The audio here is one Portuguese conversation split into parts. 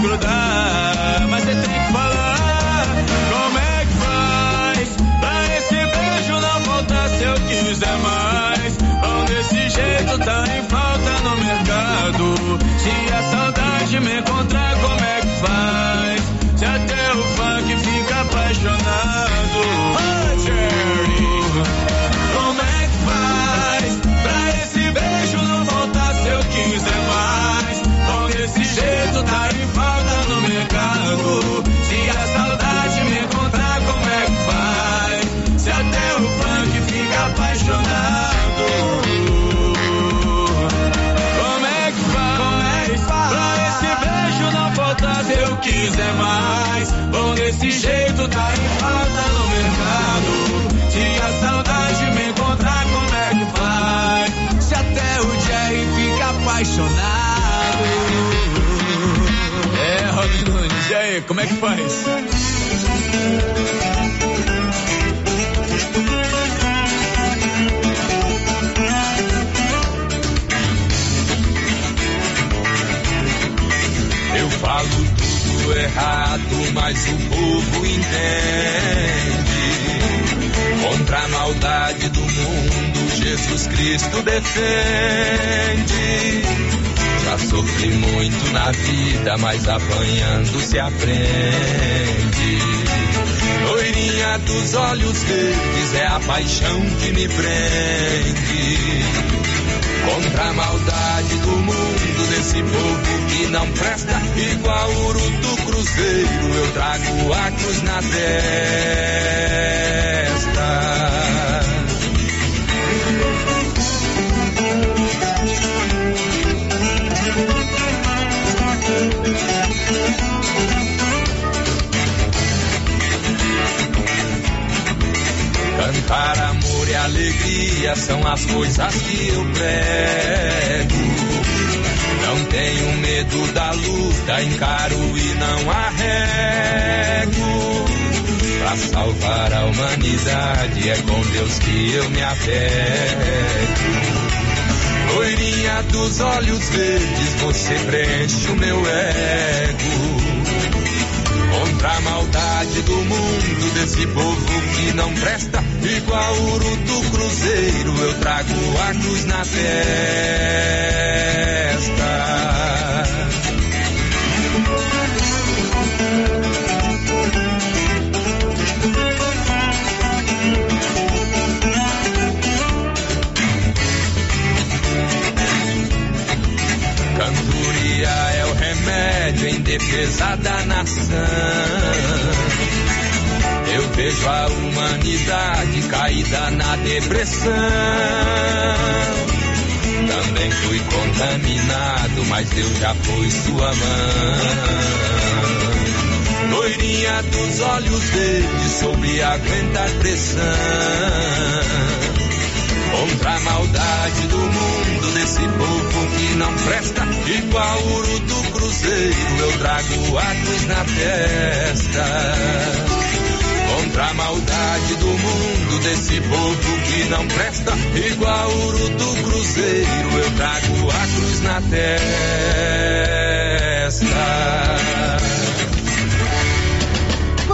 grudar. Como é que faz? Eu falo tudo errado, mas o povo entende. Contra a maldade do mundo, Jesus Cristo defende. Sofri muito na vida, mas apanhando se aprende. Loirinha dos olhos verdes é a paixão que me prende. Contra a maldade do mundo, desse povo que não presta, igual ouro do cruzeiro, eu trago a cruz na testa. Cantar amor e alegria são as coisas que eu prego. Não tenho medo da luta, encaro e não arrego. Pra salvar a humanidade é com Deus que eu me apego. Loirinha dos olhos verdes, você preenche o meu ego. A maldade do mundo, desse povo que não presta, igual ouro do cruzeiro, eu trago a cruz na testa. Vejo a humanidade caída na depressão. Também fui contaminado, mas Deus já pôs sua mão. Loirinha dos olhos verdes, soube aguentar pressão. Contra a maldade do mundo, desse povo que não presta, igual ouro do cruzeiro, eu trago a cruz na testa. Contra a maldade do mundo, desse povo que não presta, igual ouro do cruzeiro, eu trago a cruz na testa.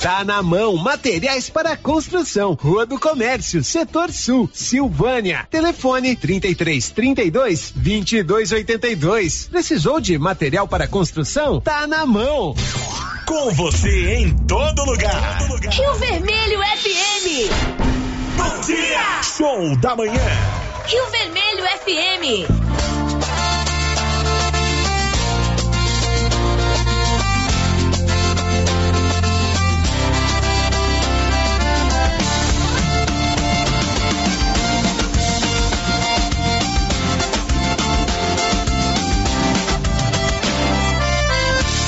Tá na mão, materiais para construção, Rua do Comércio, Setor Sul, Silvânia. Telefone 33 32 22 82. Precisou de material para construção? Tá na mão. Com você em todo lugar. Rio Vermelho FM. Bom dia! Show da manhã. Rio Vermelho FM.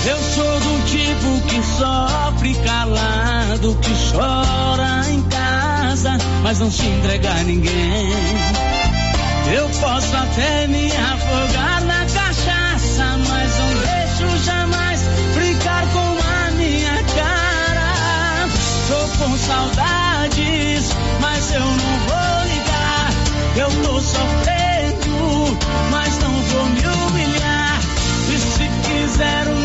Eu sou do tipo que sofre calado, que chora em casa, mas não se entrega a ninguém. Eu posso até me afogar na cachaça, mas não deixo jamais brincar com a minha cara. Tô com saudades, mas eu não vou ligar. Eu tô sofrendo, mas não vou me humilhar. E se quiser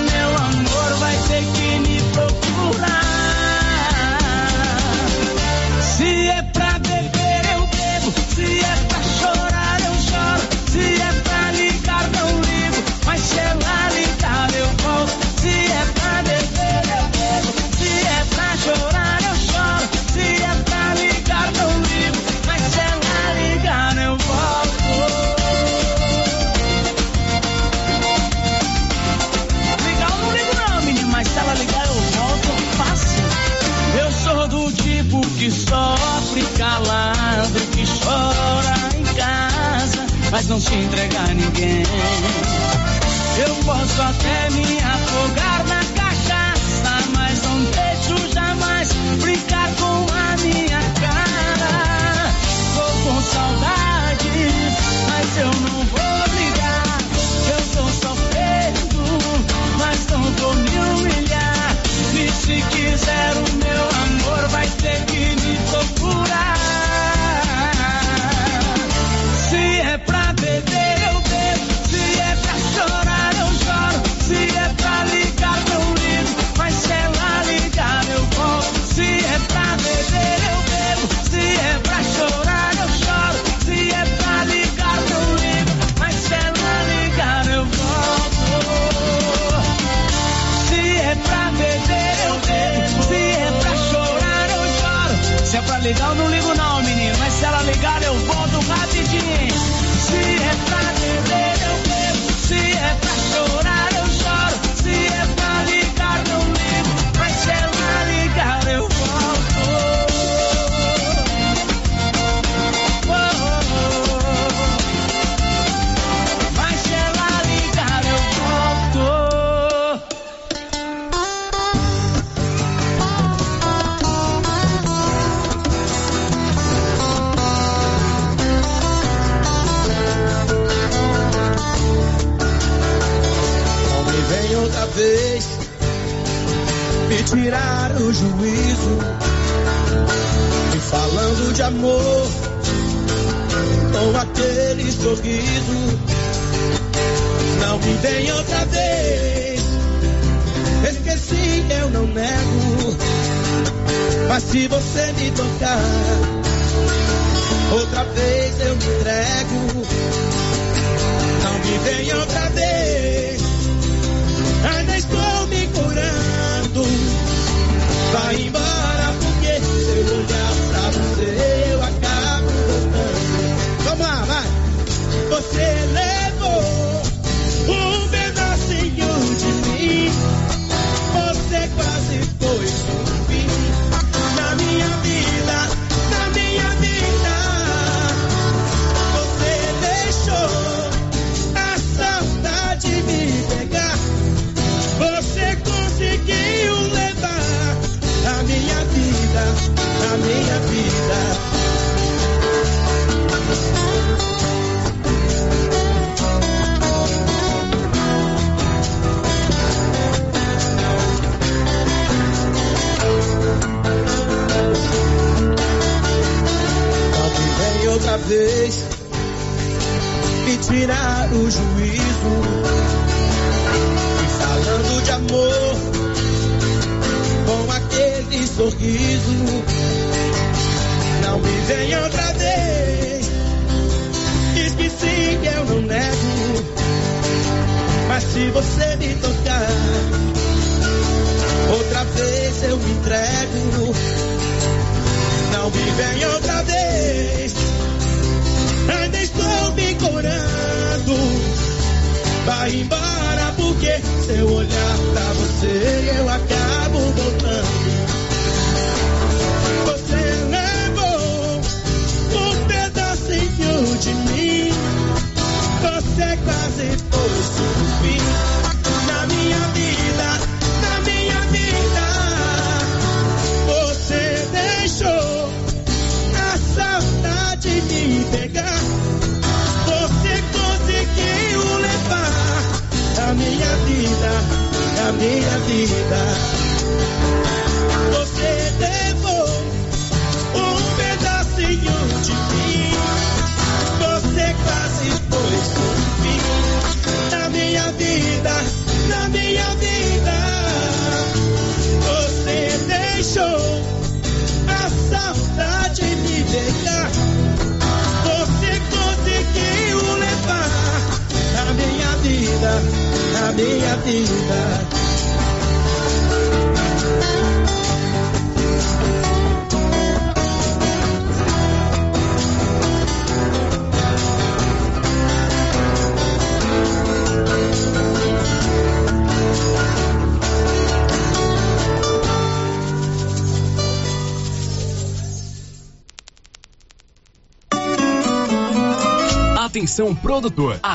Atenção produtor, a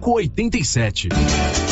2587.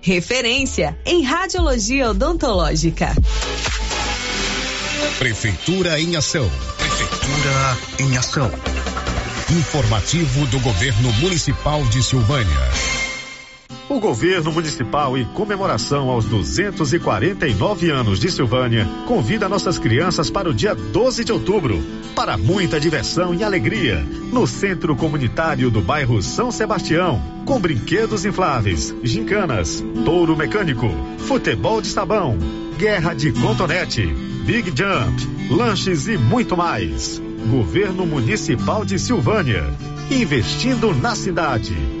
referência em radiologia odontológica. Prefeitura em ação. Prefeitura em ação. Informativo do Governo Municipal de Silvânia. O governo municipal, em comemoração aos 249 anos de Silvânia, convida nossas crianças para o dia 12 de outubro, para muita diversão e alegria, no Centro Comunitário do bairro São Sebastião, com brinquedos infláveis, gincanas, touro mecânico, futebol de sabão, guerra de contonete, big jump, lanches e muito mais. Governo Municipal de Silvânia, investindo na cidade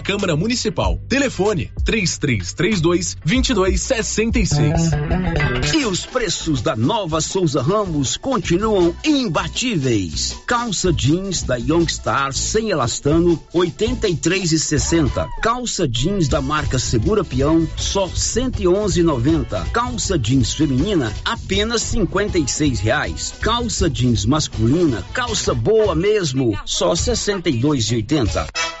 Câmara Municipal. Telefone 3332 2266. E os preços da nova Souza Ramos continuam imbatíveis. Calça jeans da Youngstar sem elastano 83,60. Calça jeans da marca Segura Peão só 111,90. Calça jeans feminina apenas 56 reais. Calça jeans masculina, calça boa mesmo, só 62,80.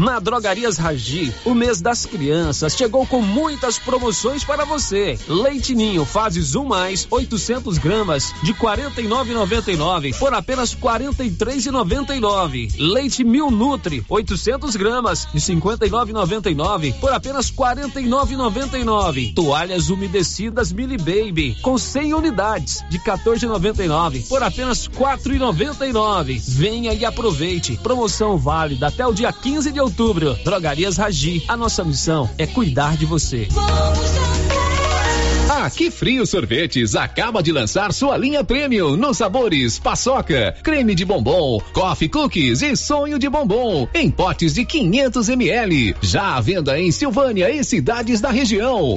Na Drogarias Ragi, o mês das crianças chegou com muitas promoções para você. Leite Ninho fases 1 mais 800 gramas de 49,99 por apenas 43,99. Leite Mil Nutri 800 gramas de 59,99 por apenas 49,99. Toalhas umedecidas Mili Baby com 100 unidades de 14,99 por apenas 4,99. Venha e aproveite. Promoção válida até o dia 15 de outubro. Drogarias Ragi, a nossa missão é cuidar de você. A Que Frio Sorvetes acaba de lançar sua linha premium nos sabores paçoca, creme de bombom, coffee cookies e sonho de bombom em potes de 500 ml. Já à venda em Silvânia e cidades da região.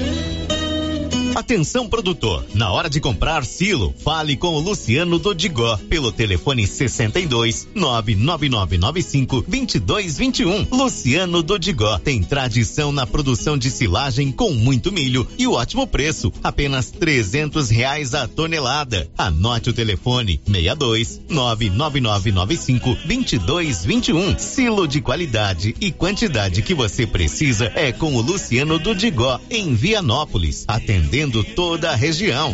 Atenção produtor, na hora de comprar silo, fale com o Luciano Dodigó pelo telefone 62 99995 2221. Luciano Dodigó tem tradição na produção de silagem com muito milho e o ótimo preço, apenas trezentos reais a tonelada. Anote o telefone 62 99995 2221. Silo de qualidade e quantidade que você precisa é com o Luciano Dodigó em Vianópolis, atendendo toda a região.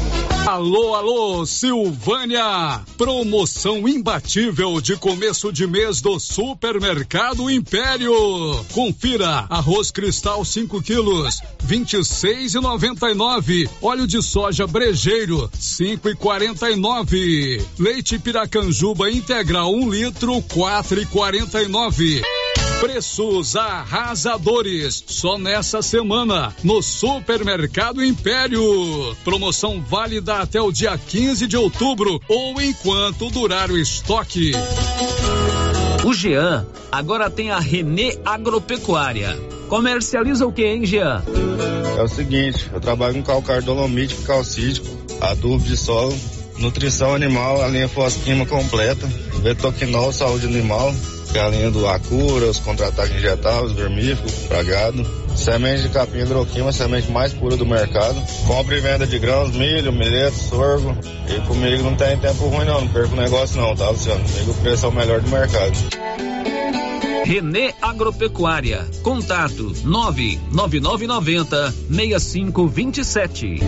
Alô, alô, Silvânia! Promoção imbatível de começo de mês do Supermercado Império. Confira: arroz cristal 5 quilos, 26,99. Óleo de soja brejeiro, 5,49. Leite Piracanjuba integral 1 um litro, 4,49. Preços arrasadores. Só nessa semana, no Supermercado Império. Promoção válida até o dia 15 de outubro ou enquanto durar o estoque. O Jean agora tem a Renê Agropecuária. Comercializa o que, hein, Jean? É o seguinte, eu trabalho com calcário dolomítico, calcítico, adubo de solo, nutrição animal, a linha fosquima completa, betoquinol, saúde animal, galinha do Acura, os contra-ataques injetáveis, vermífugo, pragado, semente de capim hidroquima, semente mais pura do mercado, compra e venda de grãos, milho, milheto, sorgo, e comigo não tem tempo ruim não, não perco negócio não, tá Luciano? Comigo o preço é o melhor do mercado. Renê Agropecuária. Contato 99990 6527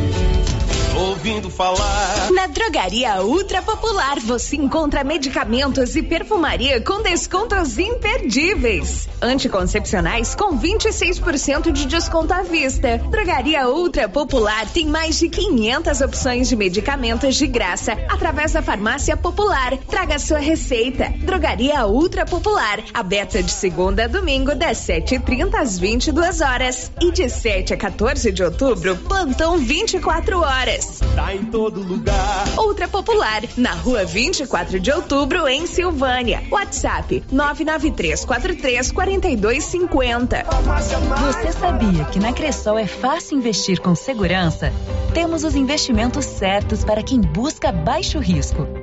ouvindo falar. Na Drogaria Ultra Popular você encontra medicamentos e perfumaria com descontos imperdíveis. Anticoncepcionais com 26% de desconto à vista. Drogaria Ultra Popular tem mais de 500 opções de medicamentos de graça através da Farmácia Popular. Traga sua receita. Drogaria Ultra Popular, aberta de segunda a domingo das 7h30 às 22 horas e de 7 a 14 de outubro, plantão 24 horas. Tá em todo lugar. Ultra Popular, na rua 24 de outubro, em Silvânia. WhatsApp 99343 4250. Você sabia que na Cressol é fácil investir com segurança? Temos os investimentos certos para quem busca baixo risco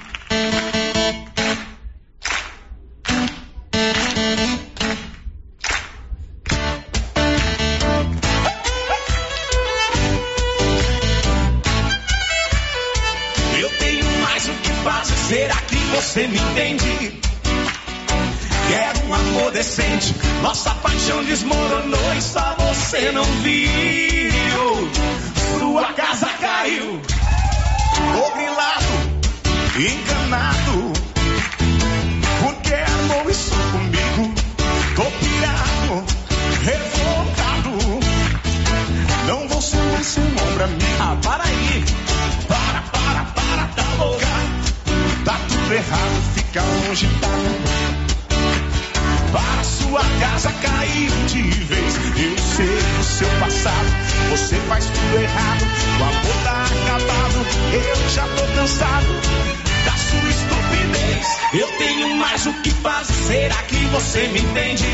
Me entende? Quero um amor decente, nossa paixão desmoronou e só você não viu. Sua casa caiu, tô grilado, enganado. Porque amou isso comigo, tô pirado, revoltado. Não vou ser mais seu ombro amigo. Ah, para aí, Errado, fica longe, tá para sua casa caiu de vez. Eu sei o seu passado, você faz tudo errado. O amor tá acabado, eu já tô cansado da sua estupidez. Eu tenho mais o que fazer, será que você me entende?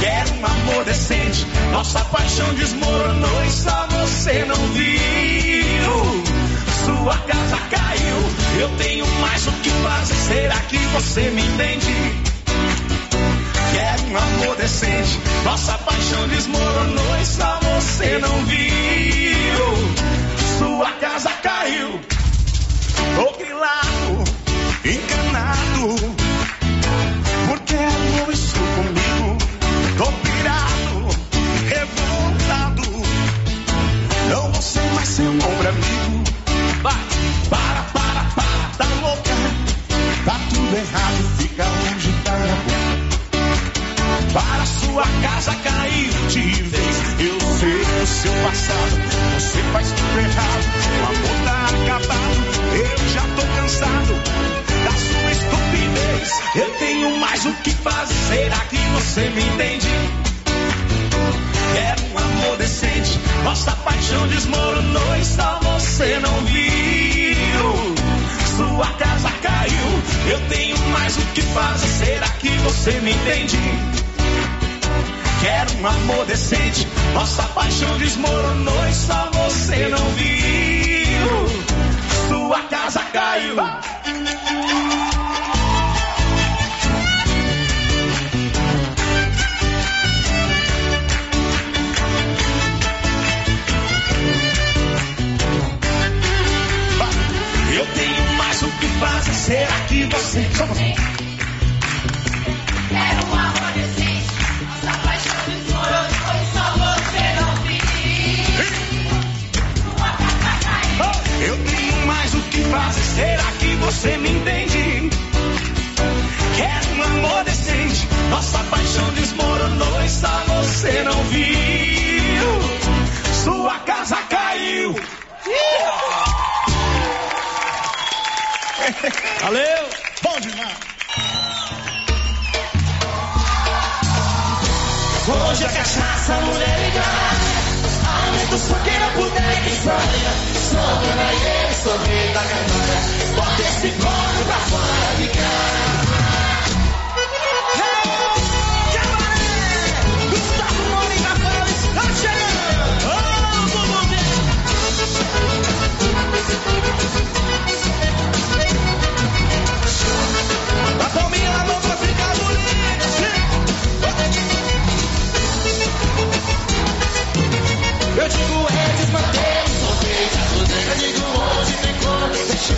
Quero um amor decente, nossa paixão desmoronou e só você não viu. Sua casa caiu, eu tenho mais o que fazer, será que você me entende? Quero um amor decente. Nossa paixão desmoronou e só você não viu. Sua casa caiu. Tô grilado, enganado. Sua casa caiu de vez. Eu sei o seu passado, você faz tudo errado. O amor tá acabado, eu já tô cansado da sua estupidez. Eu tenho mais o que fazer, será que você me entende? Quero um amor decente, nossa paixão desmoronou e só você não viu. Sua casa caiu, eu tenho mais o que fazer, será que você me entende? Quero um amor decente. Nossa paixão desmoronou e só você não viu. Sua casa caiu. Eu tenho mais o que fazer. Será que você. Você me entende? Quero um amor decente, nossa paixão desmoronou e só você não viu. Sua casa caiu. Valeu! Bom demais! Hoje a cachaça, mulher ligada. Aumenta os porque não puder que sonha. Sobra na ele, sorri da cantora. Bota esse corpo pra fora de casa. Gustavo Mori na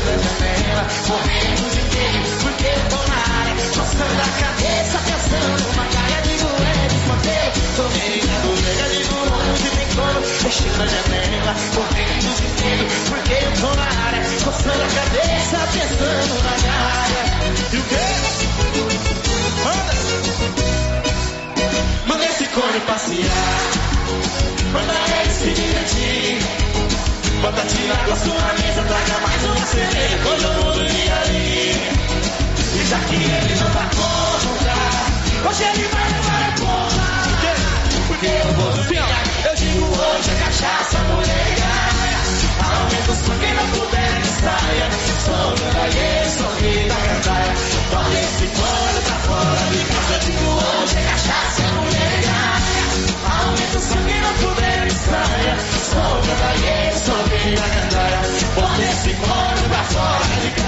como Fechando a janela, morrendo de medo Porque eu tô na área, coçando a cabeça Pensando uma cara, digo é desmantelo Sorteio, eu digo hoje tem como Fechando a janela, morrendo de medo Porque eu tô na área, coçando a cabeça Pensando na cara E o quê? Manda! Manda esse cone passear Manda ele se divertir. Bota Batatinha na sua mesa, tá traga mais uma cerveja, eu vou liga ali. E já que ele não vai contar, hoje ele vai levar a conta. Porque eu vou ficar, eu digo hoje é cachaça, mulher. Aumenta o som, quem não puder, que saia. Sonho da lei, sorri da gandaia. Torre esse pano pra fora de casa, eu digo hoje é cachaça, mulher. Solta da e solta da gandaia, bota esse pra fora de.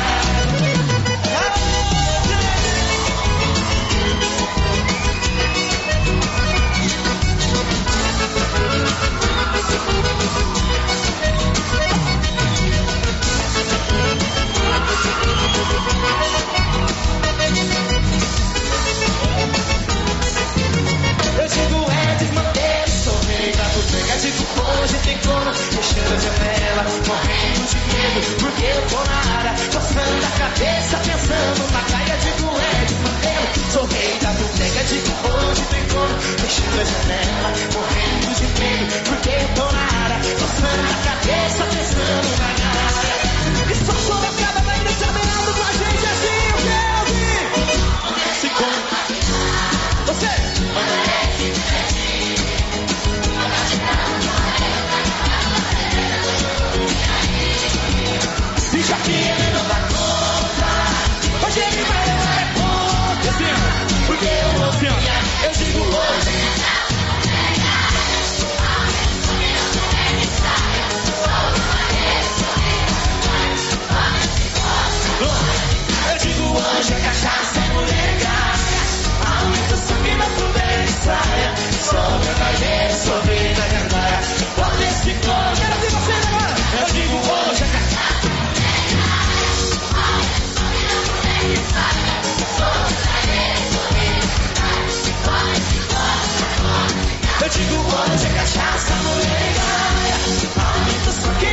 azeitona, fechando a janela, morrendo de medo, porque eu tô na área, coçando a cabeça, pensando na caia de mulher de. Sou rei da bodega de cupom de azeitona, fechando a janela, morrendo de medo, porque eu tô na área, coçando a cabeça, pensando na caia.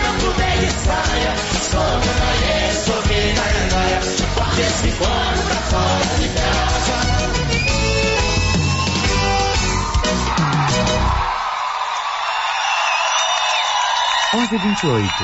Não puder de saia. Sou ganhaia, sou vida ganhaia. Bota esse corpo pra fora de casa. Onze vinte e oito.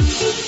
thank you.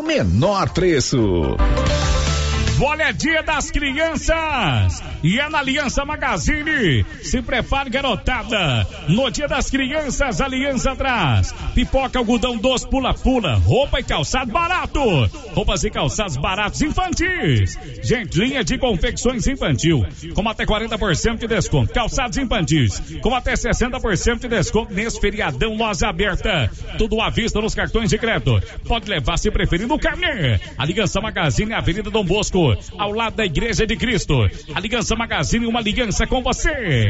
menor preço. Olha, é dia das crianças! E é na Aliança Magazine. Se prepare, garotada. No dia das crianças, Aliança traz. Pipoca, algodão doce, pula-pula. Roupa e calçado barato. Roupas e calçados baratos infantis. Gente, linha de confecções infantil. Com até 40% de desconto. Calçados infantis. Com até 60% de desconto nesse feriadão loja aberta. Tudo à vista nos cartões de crédito. Pode levar, se preferir, no carnê. Aliança Magazine, Avenida Dom Bosco ao lado da Igreja de Cristo. Aliança Magazine, uma aliança com você.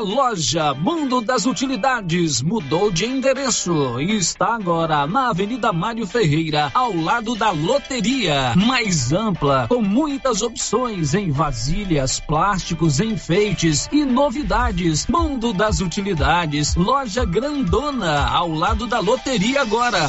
Loja Mundo das Utilidades mudou de endereço e está agora na Avenida Mário Ferreira, ao lado da loteria. Mais ampla, com muitas opções em vasilhas, plásticos, enfeites e novidades. Mundo das Utilidades, loja grandona, ao lado da loteria agora.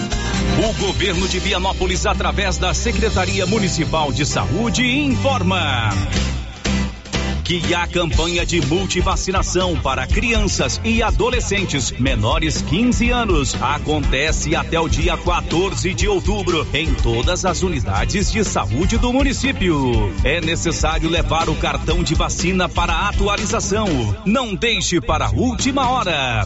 O governo de Vianópolis, através da Secretaria Municipal de Saúde, informa que a campanha de multivacinação para crianças e adolescentes menores 15 anos acontece até o dia 14 de outubro em todas as unidades de saúde do município. É necessário levar o cartão de vacina para atualização. Não deixe para a última hora.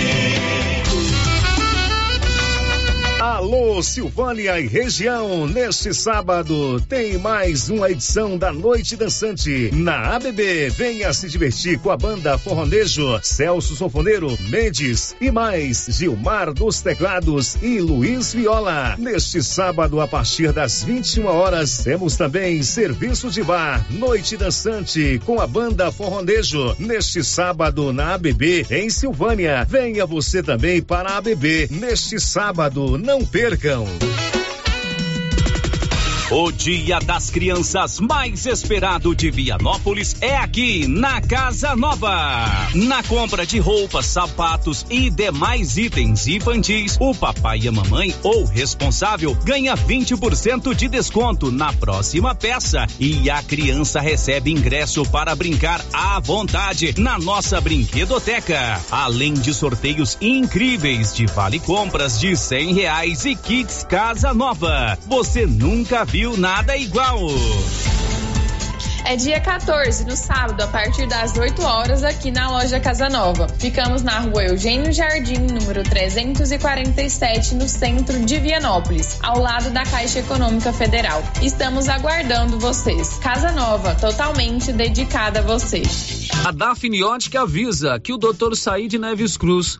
Alô, Silvânia e região. Neste sábado tem mais uma edição da Noite Dançante na ABB. Venha se divertir com a banda Forronejo, Celso Sofoneiro, Mendes e mais Gilmar dos Teclados e Luiz Viola. Neste sábado, a partir das 21 horas, temos também serviço de bar, Noite Dançante com a banda Forronejo. Neste sábado na ABB em Silvânia. Venha você também para a ABB neste sábado. Não percam. O Dia das Crianças mais esperado de Vianópolis é aqui na Casa Nova. Na compra de roupas, sapatos e demais itens infantis, o papai e a mamãe ou responsável ganha 20% de desconto na próxima peça e a criança recebe ingresso para brincar à vontade na nossa brinquedoteca. Além de sorteios incríveis de vale compras de cem reais e kits Casa Nova. Você nunca viu nada igual. É dia 14, no sábado, a partir das 8 horas, aqui na loja Casa Nova. Ficamos na rua Eugênio Jardim, número 347, no centro de Vianópolis, ao lado da Caixa Econômica Federal. Estamos aguardando vocês. Casa Nova, totalmente dedicada a você. A Dafniótica avisa que o Dr. Said Neves Cruz,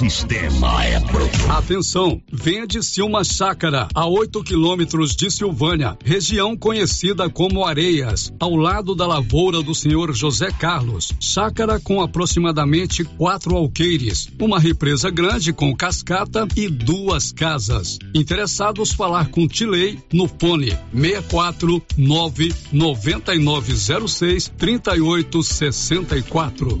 Sistema é pronto. Atenção, venha de Silma Chácara, a 8 quilômetros de Silvânia, região conhecida como Areias, ao lado da lavoura do senhor José Carlos. Chácara com aproximadamente quatro alqueires, uma represa grande com cascata e duas casas. Interessados falar com Tilei no fone 64 9 9906 3864.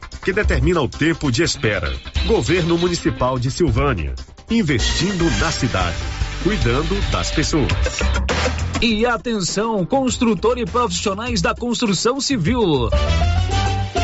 que determina o tempo de espera. Governo Municipal de Silvânia, investindo na cidade, cuidando das pessoas. E atenção, construtor e profissionais da construção civil.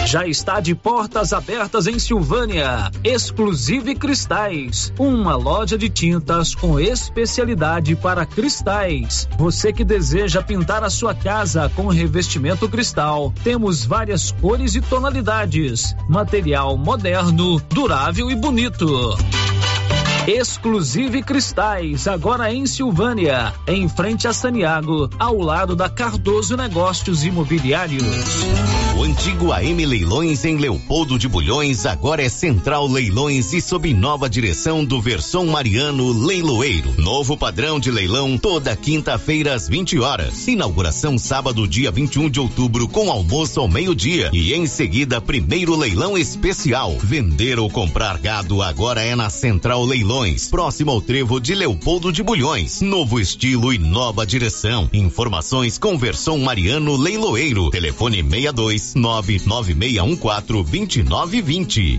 Já está de portas abertas em Silvânia. Exclusive Cristais, uma loja de tintas com especialidade para cristais. Você que deseja pintar a sua casa com revestimento cristal, temos várias cores e tonalidades. Material moderno, durável e bonito. Exclusive Cristais, agora em Silvânia, em frente a Saniago, ao lado da Cardoso Negócios Imobiliários. O antigo AM Leilões em Leopoldo de Bulhões agora é Central Leilões e sob nova direção do Versão Mariano Leiloeiro. Novo padrão de leilão toda quinta-feira às 20 horas. Inauguração sábado, dia 21 de outubro, com almoço ao meio-dia. E em seguida, primeiro leilão especial. Vender ou comprar gado agora é na Central Leilões, próximo ao trevo de Leopoldo de Bulhões. Novo estilo e nova direção. Informações com Versão Mariano Leiloeiro. Telefone 62 99614 2920.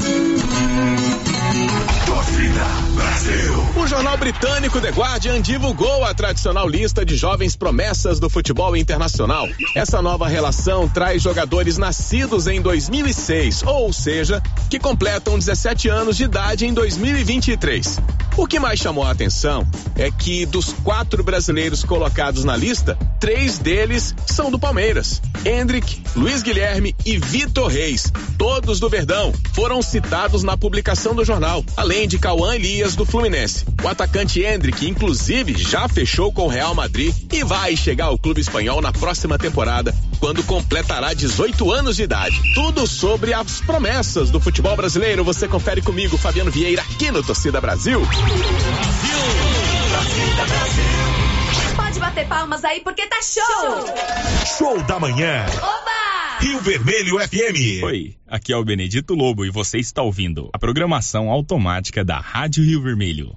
Torcida Brasil. O jornal britânico The Guardian divulgou a tradicional lista de jovens promessas do futebol internacional. Essa nova relação traz jogadores nascidos em 2006, ou seja, que completam 17 anos de idade em 2023. O que mais chamou a atenção é que dos quatro brasileiros colocados na lista, três deles são do Palmeiras. Hendrick, Luiz Guilherme e Vitor Reis, todos do Verdão, foram citados na publicação do jornal, além de Cauã Elias do Fluminense. O atacante Hendrick, inclusive, já fechou com o Real Madrid e vai chegar ao clube espanhol na próxima temporada, quando completará 18 anos de idade. Tudo sobre as promessas do futebol brasileiro você confere comigo, Fabiano Vieira, aqui no Torcida Brasil. Pode bater palmas aí porque tá show! Show da manhã. Oba! Rio Vermelho FM. Oi, aqui é o Benedito Lobo e você está ouvindo a programação automática da Rádio Rio Vermelho.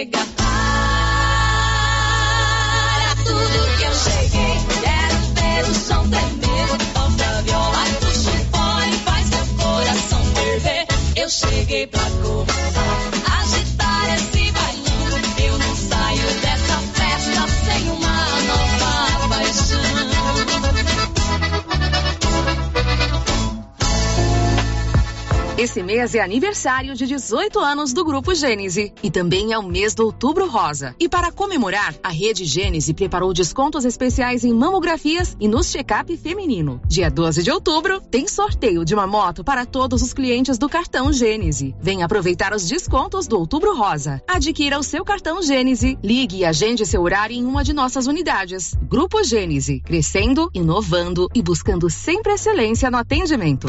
chegar. Para tudo que eu cheguei. Quero ver o som tremer. Toca a viola, puxa o fone, faz meu coração ferver. Eu cheguei pra comandar, Esse mês é aniversário de 18 anos do Grupo Gênese e também é o mês do Outubro Rosa. E para comemorar, a Rede Gênese preparou descontos especiais em mamografias e no check-up feminino. Dia 12 de outubro, tem sorteio de uma moto para todos os clientes do cartão Gênese. Venha aproveitar os descontos do Outubro Rosa. Adquira o seu cartão Gênese, ligue e agende seu horário em uma de nossas unidades. Grupo Gênese, crescendo, inovando e buscando sempre excelência no atendimento.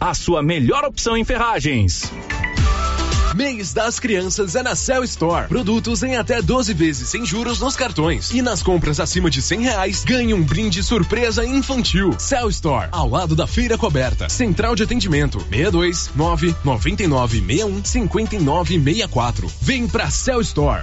a sua melhor opção em ferragens. Mês das Crianças é na Cell Store. Produtos em até 12 vezes sem juros nos cartões. E nas compras acima de 100 reais, ganhe um brinde surpresa infantil. Cell Store, ao lado da feira coberta. Central de atendimento, 62 9 99 61 59 64. Vem pra Cell Store.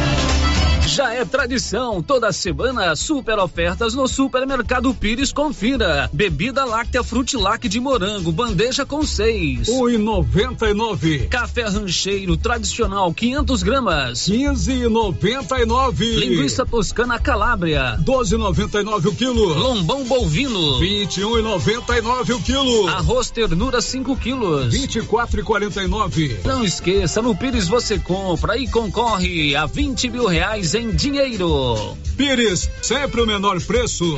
Já é tradição, toda semana super ofertas no Supermercado Pires Confira. Bebida láctea Frutilac de morango, bandeja com seis. Um e noventa e nove. Café rancheiro tradicional, 500 gramas. Quinze e noventa e nove. Linguiça toscana Calábria. Doze e noventa e nove o quilo. Lombão bovino. Vinte e um e noventa e nove o quilo. Arroz ternura 5 quilos. Vinte e quatro e quarenta e nove. Não esqueça, no Pires você compra e concorre a 20 mil reais em dinheiro. Pires, sempre o menor preço.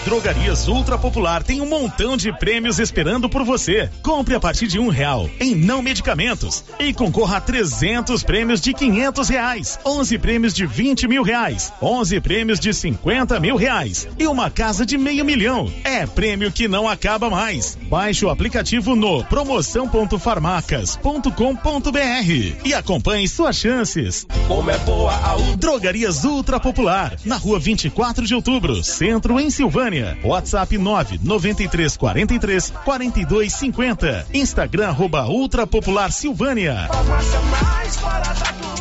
Drogarias Ultra Popular tem um montão de prêmios esperando por você. Compre a partir de um real em não medicamentos e concorra a 300 prêmios de 500 reais, 11 prêmios de 20 mil reais, 11 prêmios de 50 mil reais e uma casa de meio milhão. É prêmio que não acaba mais. Baixe o aplicativo no promoção.farmacas.com.br e acompanhe suas chances. Como é boa a Drogarias Ultra Popular, na rua 24 de outubro, centro em Silvânia. WhatsApp 99343 4250. Instagram arroba Ultra Popular Silvânia.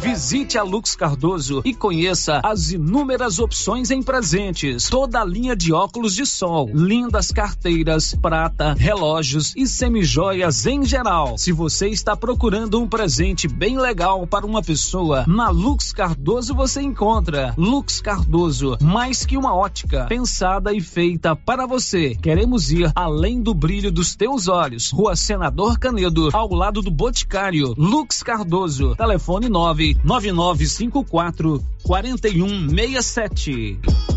Visite a Lux Cardoso e conheça as inúmeras opções em presentes. Toda a linha de óculos de sol, lindas carteiras, prata, relógios e semijoias em geral. Se você está procurando um presente bem legal para uma pessoa, na Lux Cardoso você encontra. Lux Cardoso, mais que uma ótica, pensada e feita para você. Queremos ir além do brilho dos teus olhos. Rua Senador Canedo, ao lado do Boticário. Lux Cardoso, telefone 99954 4167.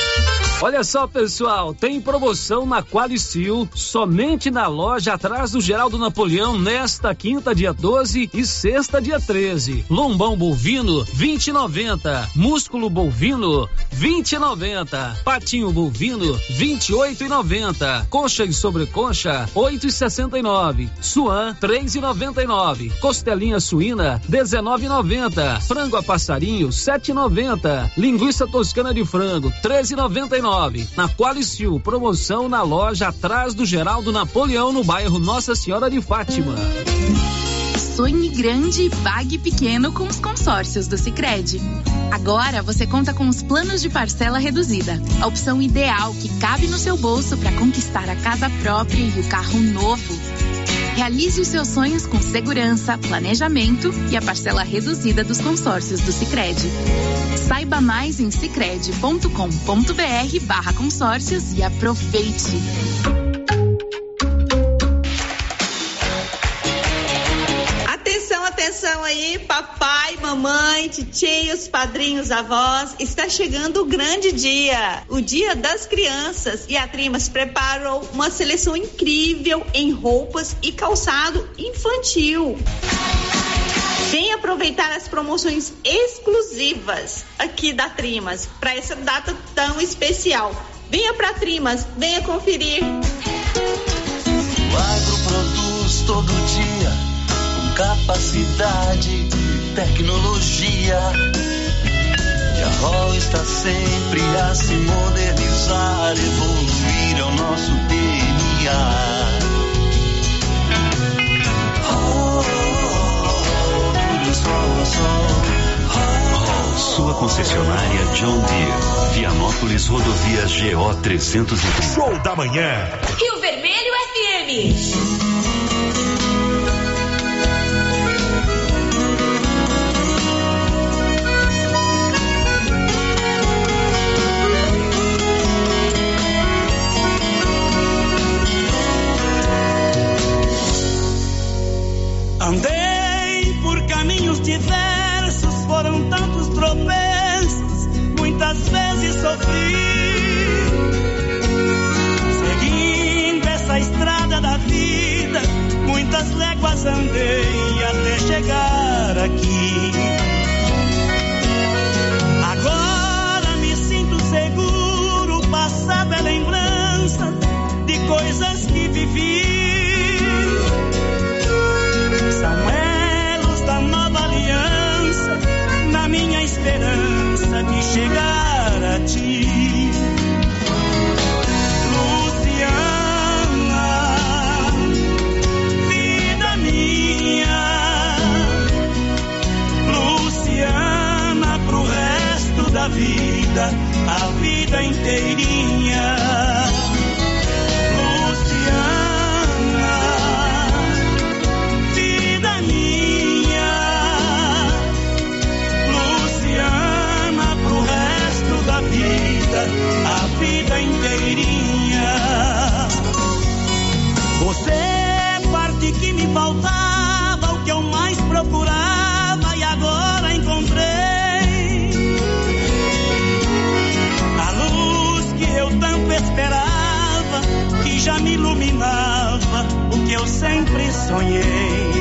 Olha só, pessoal, tem promoção na Qualicil, somente na loja atrás do Geraldo Napoleão, nesta quinta, dia 12 e sexta, dia 13. Lombão bovino, 20,90. Músculo bovino, 20,90. Patinho bovino, 28,90. Coxa e sobrecoxa, 8,69. Suan, 3,99. Costelinha suína, 19,90. Frango a passarinho, 7,90. Linguiça toscana de frango, 13,99. Na Qualicil, promoção na loja atrás do Geraldo Napoleão, no bairro Nossa Senhora de Fátima. Sonhe grande e pague pequeno com os consórcios do Sicredi. Agora você conta com os planos de parcela reduzida, a opção ideal que cabe no seu bolso para conquistar a casa própria e o carro novo. Realize os seus sonhos com segurança, planejamento e a parcela reduzida dos consórcios do Sicredi. Saiba mais em sicredi.com.br barra consórcios e aproveite. Atenção aí, papai, mamãe, titios, padrinhos, avós. Está chegando o grande dia, o Dia das Crianças. E a Trimas preparou uma seleção incrível em roupas e calçado infantil. Vem aproveitar as promoções exclusivas aqui da Trimas para essa data tão especial. Venha para Trimas, venha conferir. O agro produz todo dia capacidade, tecnologia. E a Hall está sempre a se modernizar, evoluir ao nosso DNA. Sua concessionária John Deere, Vianópolis Rodovias GO 300. Show da manhã. Rio Vermelho FM. andei até chegar aqui. Agora me sinto seguro, passado é lembrança de coisas que vivi. São elos da nova aliança, na minha esperança de chegar. vida, a vida inteirinha. Luciana, vida minha. Luciana, pro resto da vida, a vida inteirinha. Você é parte que me faltava. eu sempre sonhei.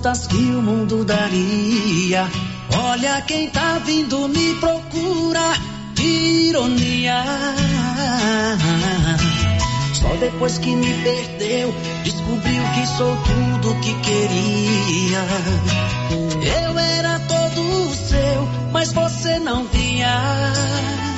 voltas que o mundo daria. Olha quem tá vindo me procurar, ironia. Só depois que me perdeu, descobriu que sou tudo que queria. Eu era todo seu, mas você não tinha.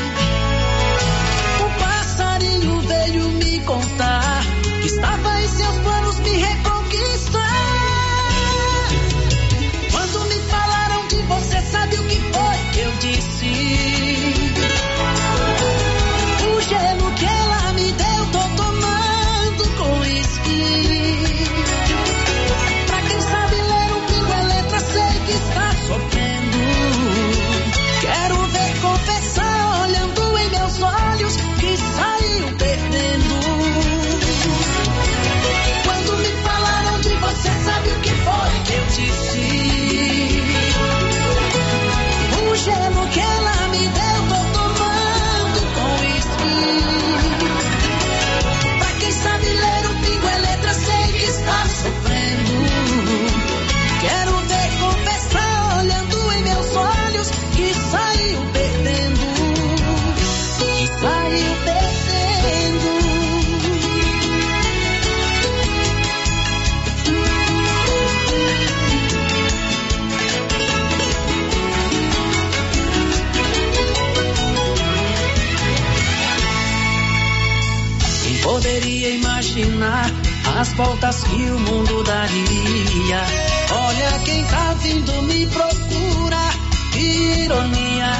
Oh, voltas que o mundo daria. Olha quem tá vindo me procurar, que ironia.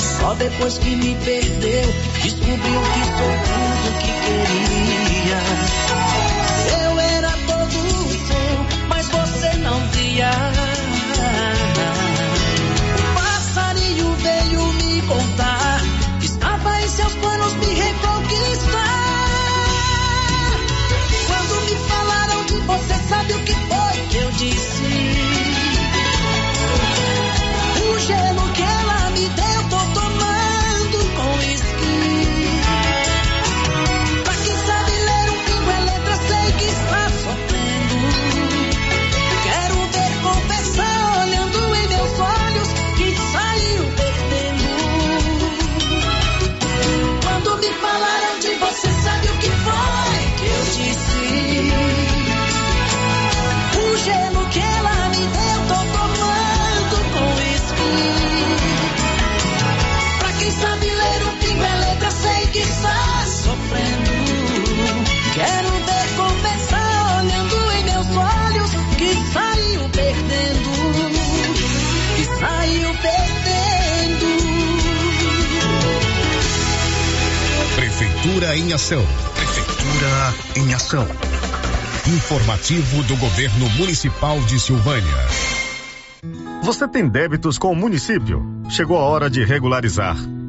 Só depois que me perdeu, descobriu que sou tudo que queria. Prefeitura em ação. Prefeitura em ação. Informativo do Governo Municipal de Silvânia. Você tem débitos com o município? Chegou a hora de regularizar.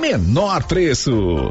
menor preço.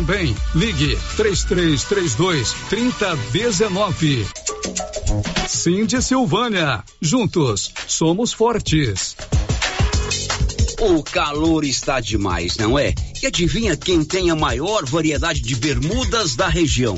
Ligue 3332 3019. Cindy Silvânia. Juntos somos fortes. O calor está demais, não é? E adivinha quem tem a maior variedade de bermudas da região?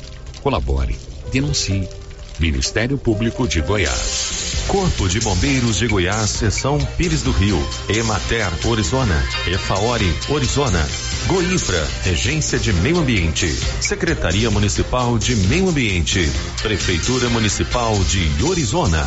Colabore, denuncie. Ministério Público de Goiás. Corpo de Bombeiros de Goiás, Seção Pires do Rio. Emater, Orizona. Efaori, Orizona. Goinfra, Regência de Meio Ambiente. Secretaria Municipal de Meio Ambiente. Prefeitura Municipal de Orizona.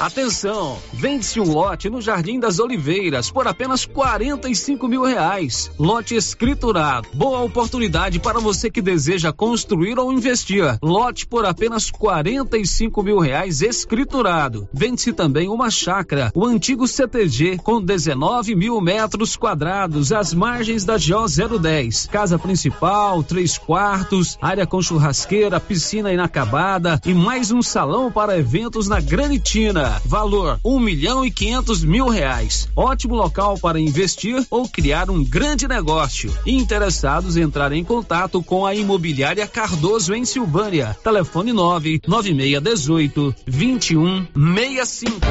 Atenção! Vende-se um lote no Jardim das Oliveiras por apenas 45 mil reais. Lote escriturado. Boa oportunidade para você que deseja construir ou investir. Lote por apenas 45 mil reais escriturado. Vende-se também uma chácara, o antigo CTG, com 19 mil metros quadrados, às margens da GO 010. Casa principal, três quartos, área com churrasqueira, piscina inacabada e mais um salão para eventos na Granitina. Valor um milhão e quinhentos mil reais. Ótimo local para investir ou criar um grande negócio. Interessados entrar em contato com a imobiliária Cardoso em Silvânia. Telefone nove nove meia dezoito vinte e um meia cinco.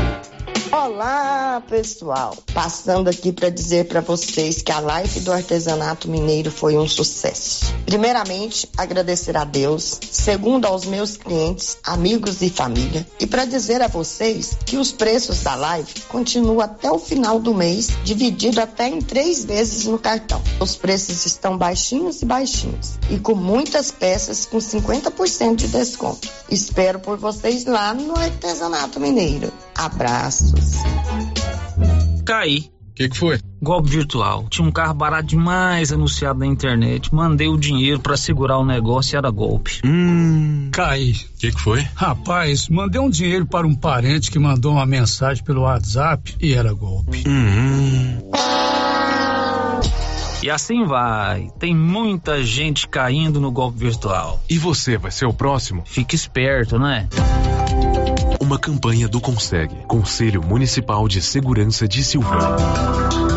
Olá, pessoal. Passando aqui para dizer para vocês que a live do artesanato mineiro foi um sucesso. Primeiramente, agradecer a Deus, segundo aos meus clientes, amigos e família, e para dizer a vocês que os preços da live continuam até o final do mês, dividido até em três vezes no cartão. Os preços estão baixinhos e baixinhos, e com muitas peças com 50% de desconto. Espero por vocês lá no artesanato mineiro. Abraços. Caí. O que, que foi? Golpe virtual. Tinha um carro barato demais anunciado na internet. Mandei o dinheiro para segurar o negócio e era golpe. Hum. Cai. O que, que foi? Rapaz, mandei um dinheiro para um parente que mandou uma mensagem pelo WhatsApp e era golpe. Hum. E assim vai. Tem muita gente caindo no golpe virtual. E você vai ser o próximo? Fique esperto, né? Uma campanha do Conseg, Conselho Municipal de Segurança de Silvânia.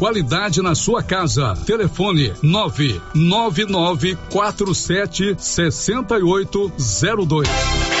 qualidade na sua casa. Telefone 99947 6802.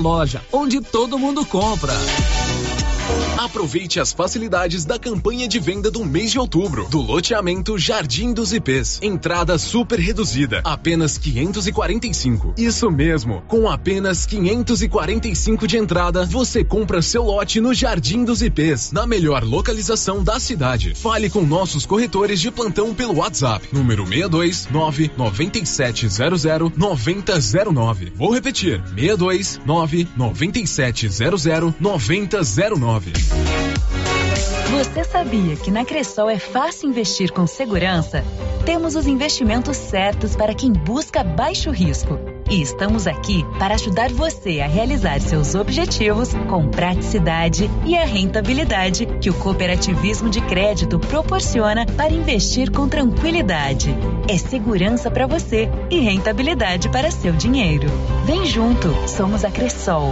loja onde todo mundo compra. Aproveite as facilidades da campanha de venda do mês de outubro do loteamento Jardim dos IPs. Entrada super reduzida, apenas 545. Isso mesmo, com apenas 545 de entrada, você compra seu lote no Jardim dos IPs, na melhor localização da cidade. Fale com nossos corretores de plantão pelo WhatsApp, número 62 99700 9009. Vou repetir, 62 99700 9009. Você sabia que na Cressol é fácil investir com segurança? Temos os investimentos certos para quem busca baixo risco. E estamos aqui para ajudar você a realizar seus objetivos com praticidade e a rentabilidade que o cooperativismo de crédito proporciona para investir com tranquilidade. É segurança para você e rentabilidade para seu dinheiro. Vem junto, somos a Cressol.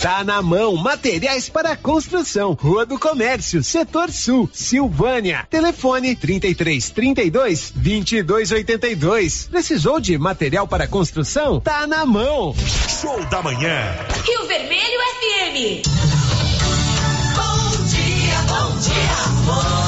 Tá na mão, materiais para construção, Rua do Comércio, Setor Sul, Silvânia. Telefone 33 32 22 82. Precisou de material para construção? Tá na mão. Show da manhã. Rio Vermelho FM. Bom dia, bom dia, da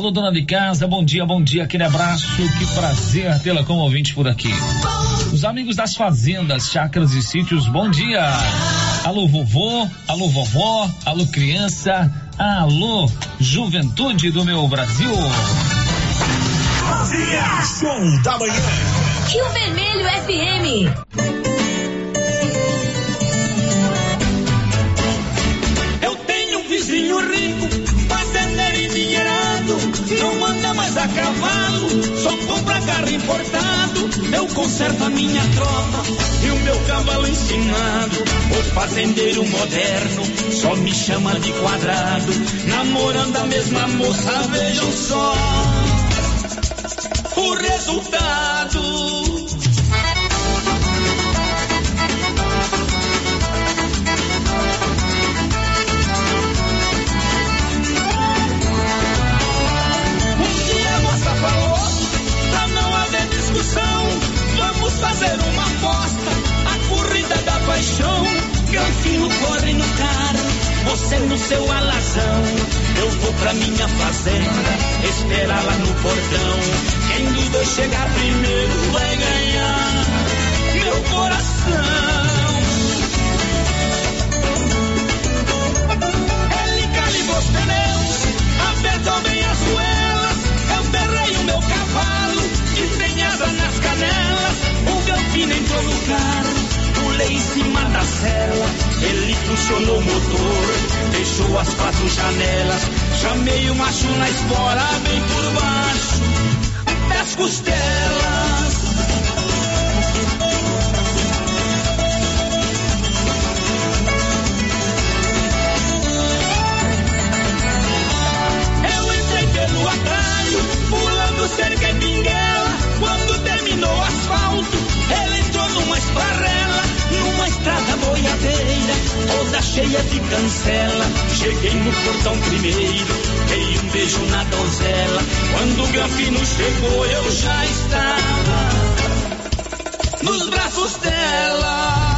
Alô, dona de casa, bom dia, bom dia, aquele abraço, que prazer tê-la como ouvinte por aqui. Os amigos das fazendas, chácaras e sítios, bom dia. Alô, vovô, alô, vovó, alô, criança, alô, juventude do meu Brasil. Bom dia, show da manhã. Rio Vermelho FM. Cavalo, só compra carro importado. Eu conserto a minha tropa e o meu cavalo ensinado. O fazendeiro moderno só me chama de quadrado, namorando a mesma moça, vejam só o resultado. Você no seu alazão. Eu vou pra minha fazenda, esperar lá no portão. Quem dos dois chegar primeiro vai ganhar meu coração. Ele calibrou os pneus, apertou bem as goelas. Eu berrei o meu cavalo, que tem asa nas canelas. Funcionou o motor, deixou as quatro janelas. Chamei o macho na espora, bem por baixo das costelas. Eu entrei pelo atalho, pulando cerca e pinguela. Quando terminou o asfalto, ele entrou numa esparrela, estrada boiadeira, toda cheia de cancela. Cheguei no portão primeiro, dei um beijo na donzela. Quando o grafino chegou, eu já estava nos braços dela.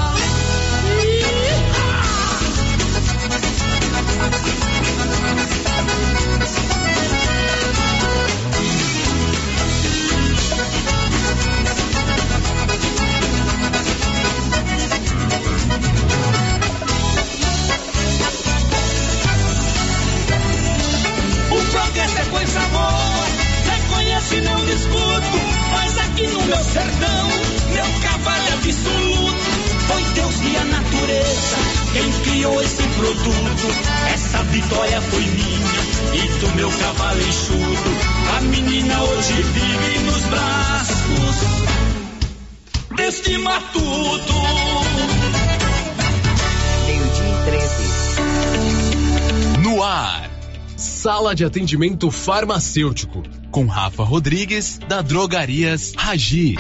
De atendimento farmacêutico com Rafa Rodrigues da Drogarias Ragi.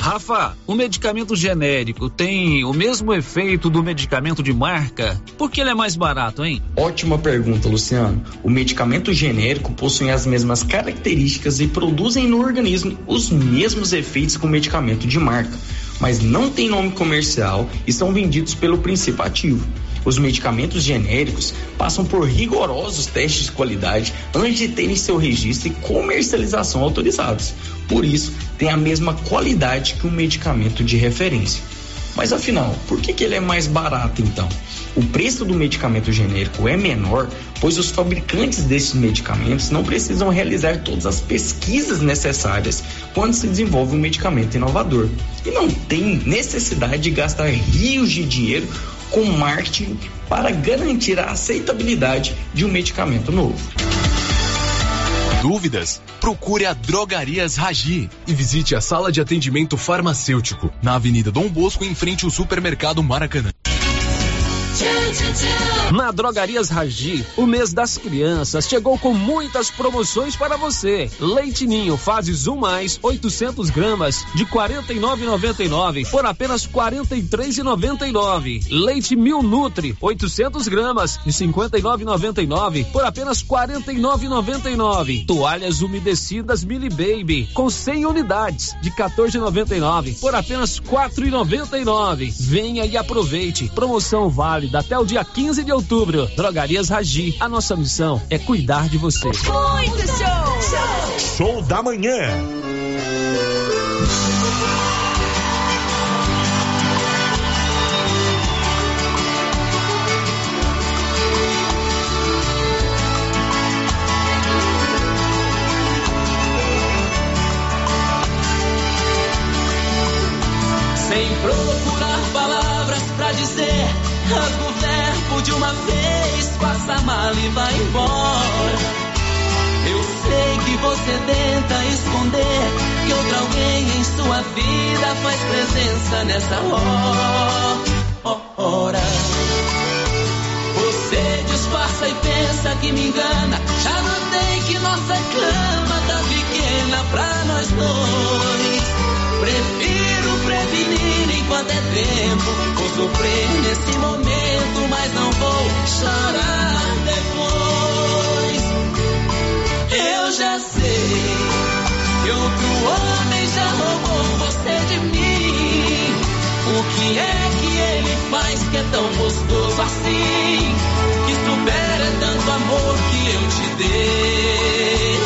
Rafa, o medicamento genérico tem o mesmo efeito do medicamento de marca? Por que ele é mais barato, hein? Ótima pergunta, Luciano. O medicamento genérico possui as mesmas características e produzem no organismo os mesmos efeitos que o medicamento de marca, mas não tem nome comercial e são vendidos pelo princípio ativo. Os medicamentos genéricos passam por rigorosos testes de qualidade antes de terem seu registro e comercialização autorizados. Por isso, tem a mesma qualidade que um medicamento de referência. Mas afinal, por que, que ele é mais barato então? O preço do medicamento genérico é menor, pois os fabricantes desses medicamentos não precisam realizar todas as pesquisas necessárias quando se desenvolve um medicamento inovador. E não tem necessidade de gastar rios de dinheiro com marketing para garantir a aceitabilidade de um medicamento novo. Dúvidas? Procure a Drogarias Ragi e visite a sala de atendimento farmacêutico na Avenida Dom Bosco, em frente ao supermercado Maracanã. Na Drogarias Ragi, o mês das crianças chegou com muitas promoções para você. Leite Ninho fases 1 mais 800 gramas de 49,99 por apenas 43,99. Leite Mil Nutri 800 gramas de 59,99 por apenas 49,99. Toalhas umedecidas Mili Baby com 100 unidades de 14,99 por apenas 4,99. Venha e aproveite. Promoção válida até o dia 15 de outubro. Drogarias Ragi. A nossa missão é cuidar de você. Muito show! Show da manhã. Sem procurar palavras pra dizer, rasga o verbo de uma vez, passa a mala e vai embora. Eu sei que você tenta esconder que outra alguém em sua vida faz presença nessa hora. Você disfarça e pensa que me engana. Já notei que nossa cama tá pequena pra nós dois. Prefiro prevenir enquanto é tempo. Vou sofrer nesse momento, mas não vou chorar depois. Eu já sei que outro homem já roubou você de mim. O que é que ele faz que é tão gostoso assim? Que supera tanto amor que eu te dei.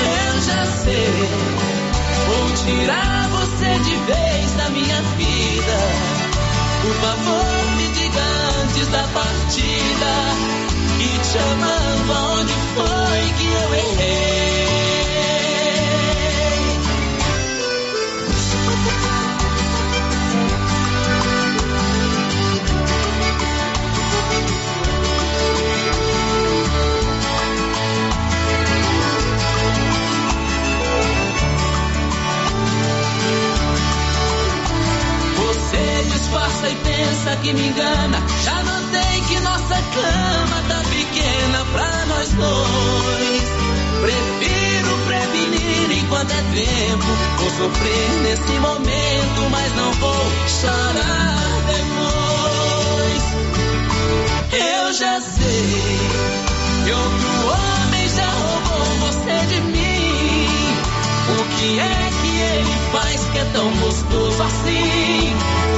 Eu já sei. Tirar você de vez da minha vida. Por favor, me diga antes da partida. E te amando, aonde foi que eu errei? E pensa que me engana. Já notei que nossa cama tá pequena pra nós dois. Prefiro prevenir enquanto é tempo. Vou sofrer nesse momento, mas não vou chorar depois. Eu já sei que outro homem já roubou você de mim. Que é que ele faz que é tão gostoso assim?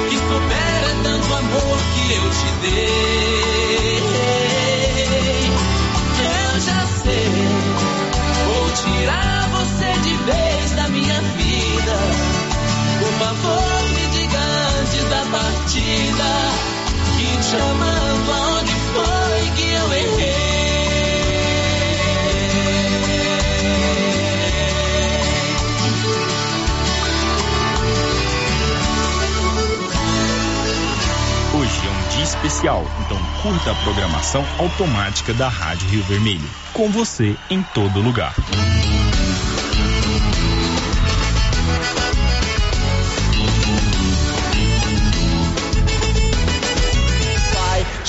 Que supera tanto amor que eu te dei. Eu já sei, vou tirar você de vez da minha vida. Por favor, me diga antes da partida. Que te amando, especial, então curta a programação automática da Rádio Rio Vermelho. Com você em todo lugar.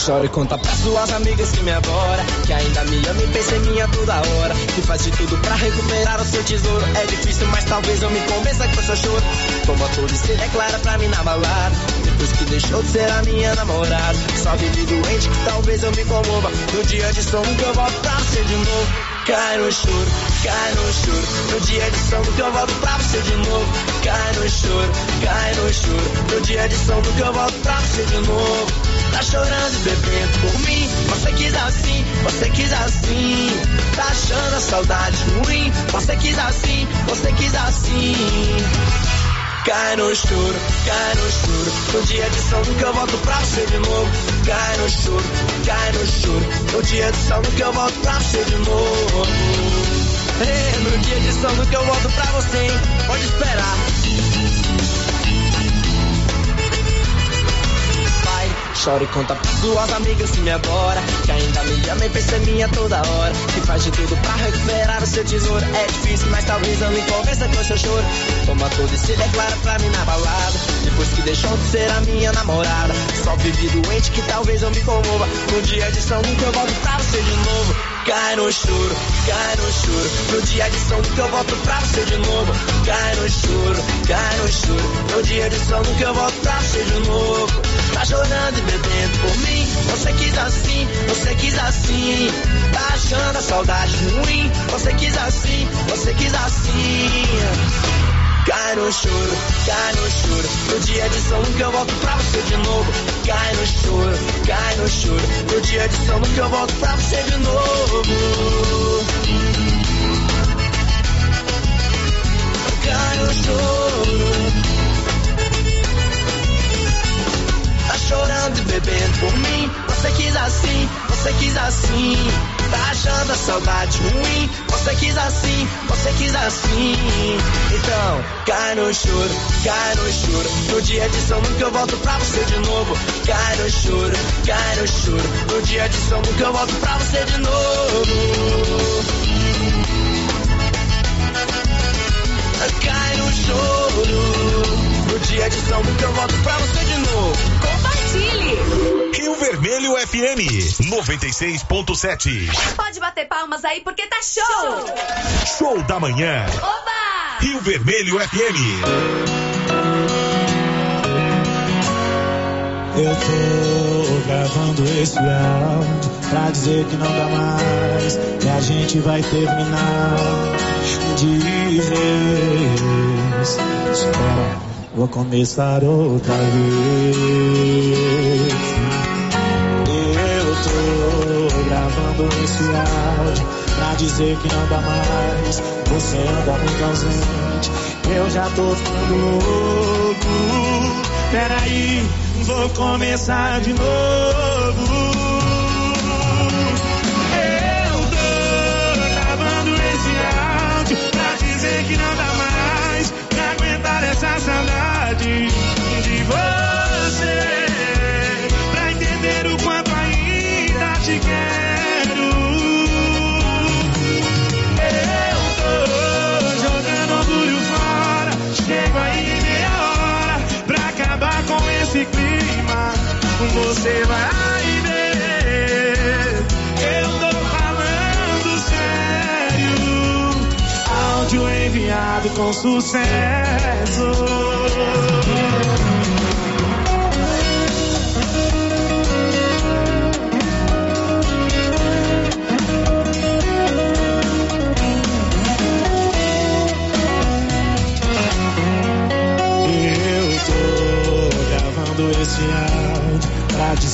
Chora e conta pra suas amigas que me adora Que ainda me ama e pensa em mim a toda hora Que faz de tudo pra recuperar o seu tesouro É difícil, mas talvez eu me convença que eu só choro tudo e se declara pra mim na balada Depois que deixou de ser a minha namorada Só vive doente talvez eu me comova No dia de sono que eu volto pra você de novo Cai no choro, cai no choro No dia de sono que eu volto pra você de novo Cai no choro, cai no choro No dia de sono que eu volto pra você de novo Tá chorando e bebendo por mim. Você quis assim, você quis assim. Tá achando a saudade ruim. Você quis assim, você quis assim. Cai no choro, cai no choro. No dia de São que eu volto pra você de novo. Cai no choro, cai no choro. No dia de São que eu volto pra você de novo. No dia de São que eu volto pra você, hein? Pode esperar. Chora e conta pras suas amigas que me adora Que ainda me ama e pensa em mim a toda hora Que faz de tudo pra recuperar o seu tesouro. É difícil, mas talvez eu me convença com seu choro. Toma tudo e se declara pra mim na balada Depois que deixou de ser a minha namorada. Só vivi doente que talvez eu me comova No dia de São Luís eu volto pra você de novo Cai no choro, cai no choro No dia de São Luís eu volto pra você de novo Cai no choro, cai no choro No dia de São Luís eu volto pra você de novo Tá chorando e bebendo por mim. Você quis assim, você quis assim. Tá achando a saudade ruim. Você quis assim, você quis assim. Cai no choro, cai no choro. No dia de São que eu volto pra você de novo. Cai no choro, cai no choro. No dia de São que eu volto pra você de novo. Cai no choro. Tá chorando e bebendo por mim. Você quis assim, você quis assim. Tá achando a saudade ruim. Você quis assim, você quis assim. Então, cai no choro, cai no choro. No dia de São que eu volto pra você de novo. Cai no choro, cai no choro. No dia de São que eu volto pra você de novo. Cai no choro. No dia de São que eu volto pra você de novo. Compartilhe! Rio Vermelho FM 96.7. Pode bater palmas aí porque tá show! Show da manhã. Oba! Rio Vermelho FM. Eu tô gravando esse áudio pra dizer que não dá mais, que a gente vai terminar de vez. Espera, vou começar outra vez. Áudio pra dizer que não dá mais, você anda muito ausente, eu já tô ficando louco. Peraí, vou começar de novo. Você vai ver. Eu tô falando sério. Áudio enviado com sucesso.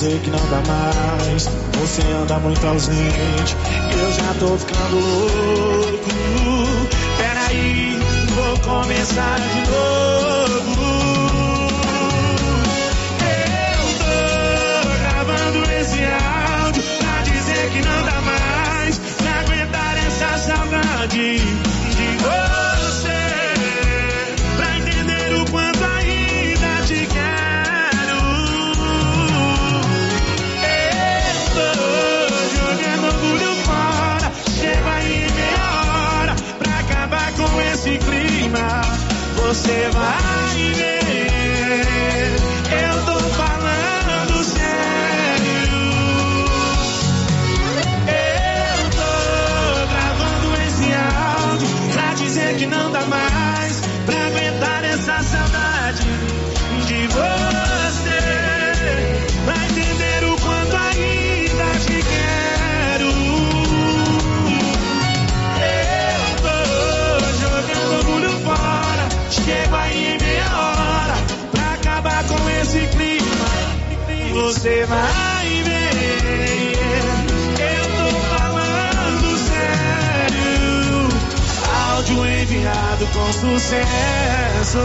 Dizer que não dá mais. Você anda muito ausente, eu já tô ficando louco. Peraí, vou começar de novo. Eu tô gravando esse áudio pra dizer que não dá mais pra aguentar essa saudade você vai. Você vai ver. Eu tô falando sério. Áudio enviado com sucesso.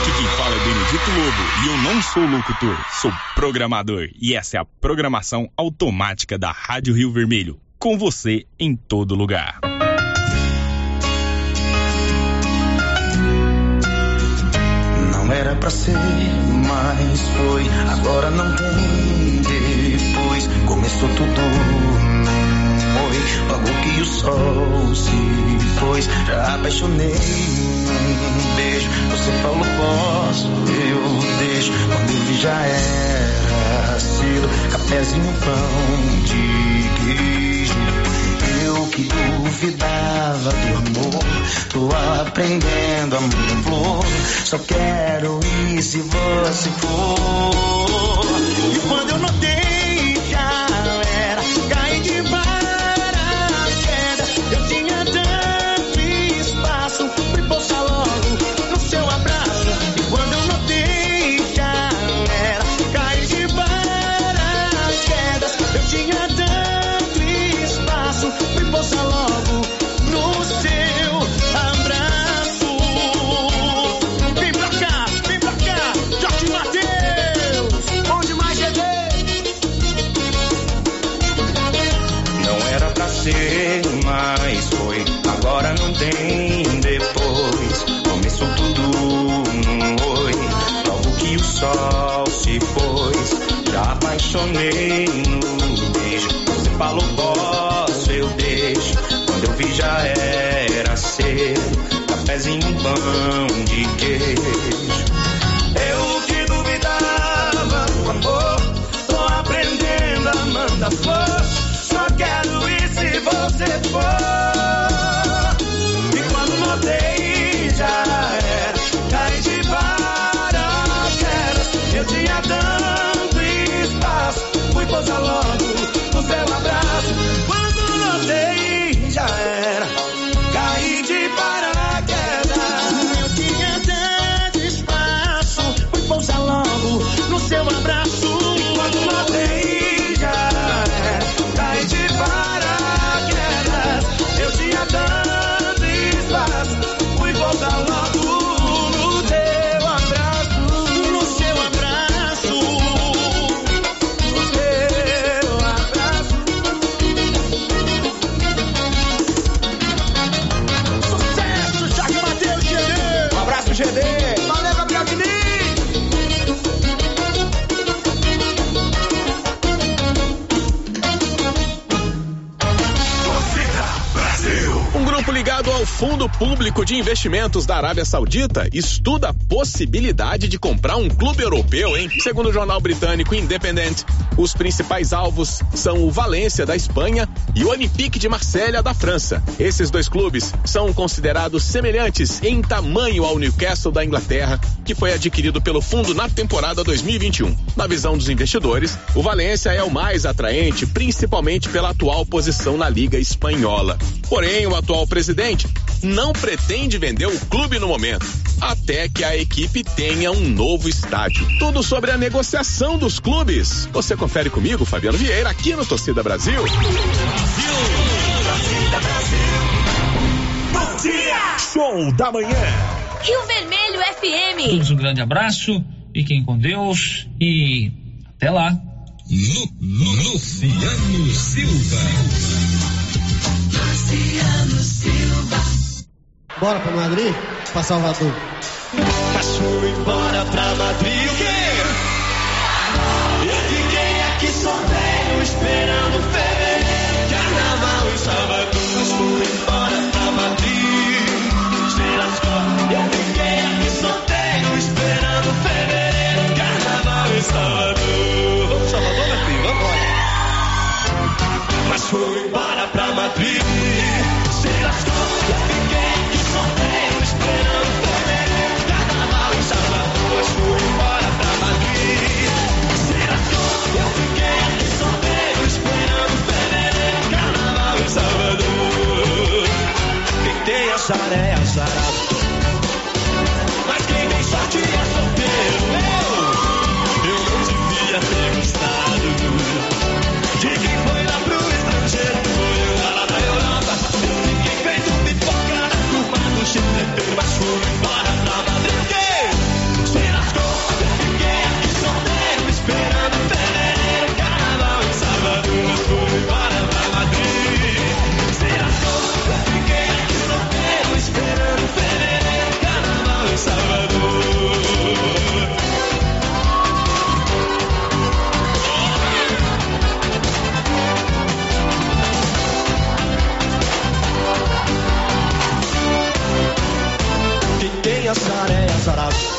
Aqui quem fala é Benedito Lobo e eu não sou locutor, sou programador. E essa é a programação automática da Rádio Rio Vermelho. Com você em todo lugar. Não era pra ser, mas foi. Agora não tem depois. Começou tudo num oi. Logo que o sol se pôs, já apaixonei num beijo. Você falou posso, eu deixo. Quando vi já era cedo. Cafézinho, pão de queijo. Que duvidava do amor, tô aprendendo amor flor. Só quero ir se você for. E quando eu notei Fundo Público de Investimentos da Arábia Saudita estuda a possibilidade de comprar um clube europeu, hein? Segundo o jornal britânico Independent, os principais alvos são o Valência da Espanha e o Olympique de Marselha da França. Esses dois clubes são considerados semelhantes em tamanho ao Newcastle da Inglaterra, que foi adquirido pelo fundo na temporada 2021. Na visão dos investidores, o Valência é o mais atraente, principalmente pela atual posição na Liga Espanhola. Porém, o atual presidente não pretende vender o clube no momento, até que a equipe tenha um novo estádio. Tudo sobre a negociação dos clubes. Você confere comigo, Fabiano Vieira, aqui no Torcida Brasil. Bom dia! Show da manhã! Rio Vermelho FM. Todos um grande abraço, fiquem com Deus e até lá. Luciano Silva. Luciano Silva. Bora pra Madrid? Pra Salvador. Cachorro embora pra Madrid, o quê? É Eu fiquei aqui é só esperando fevereiro, carnaval em Salvador. Cachorro embora pra Madrid, Girascó. Eu fiquei aqui só é esperando fevereiro, carnaval em Salvador. Vamos, Salvador, meu filho, vambora. Mas foi embora pra Madrid. outside, outside, outside. sonny, a sonny, a sonny.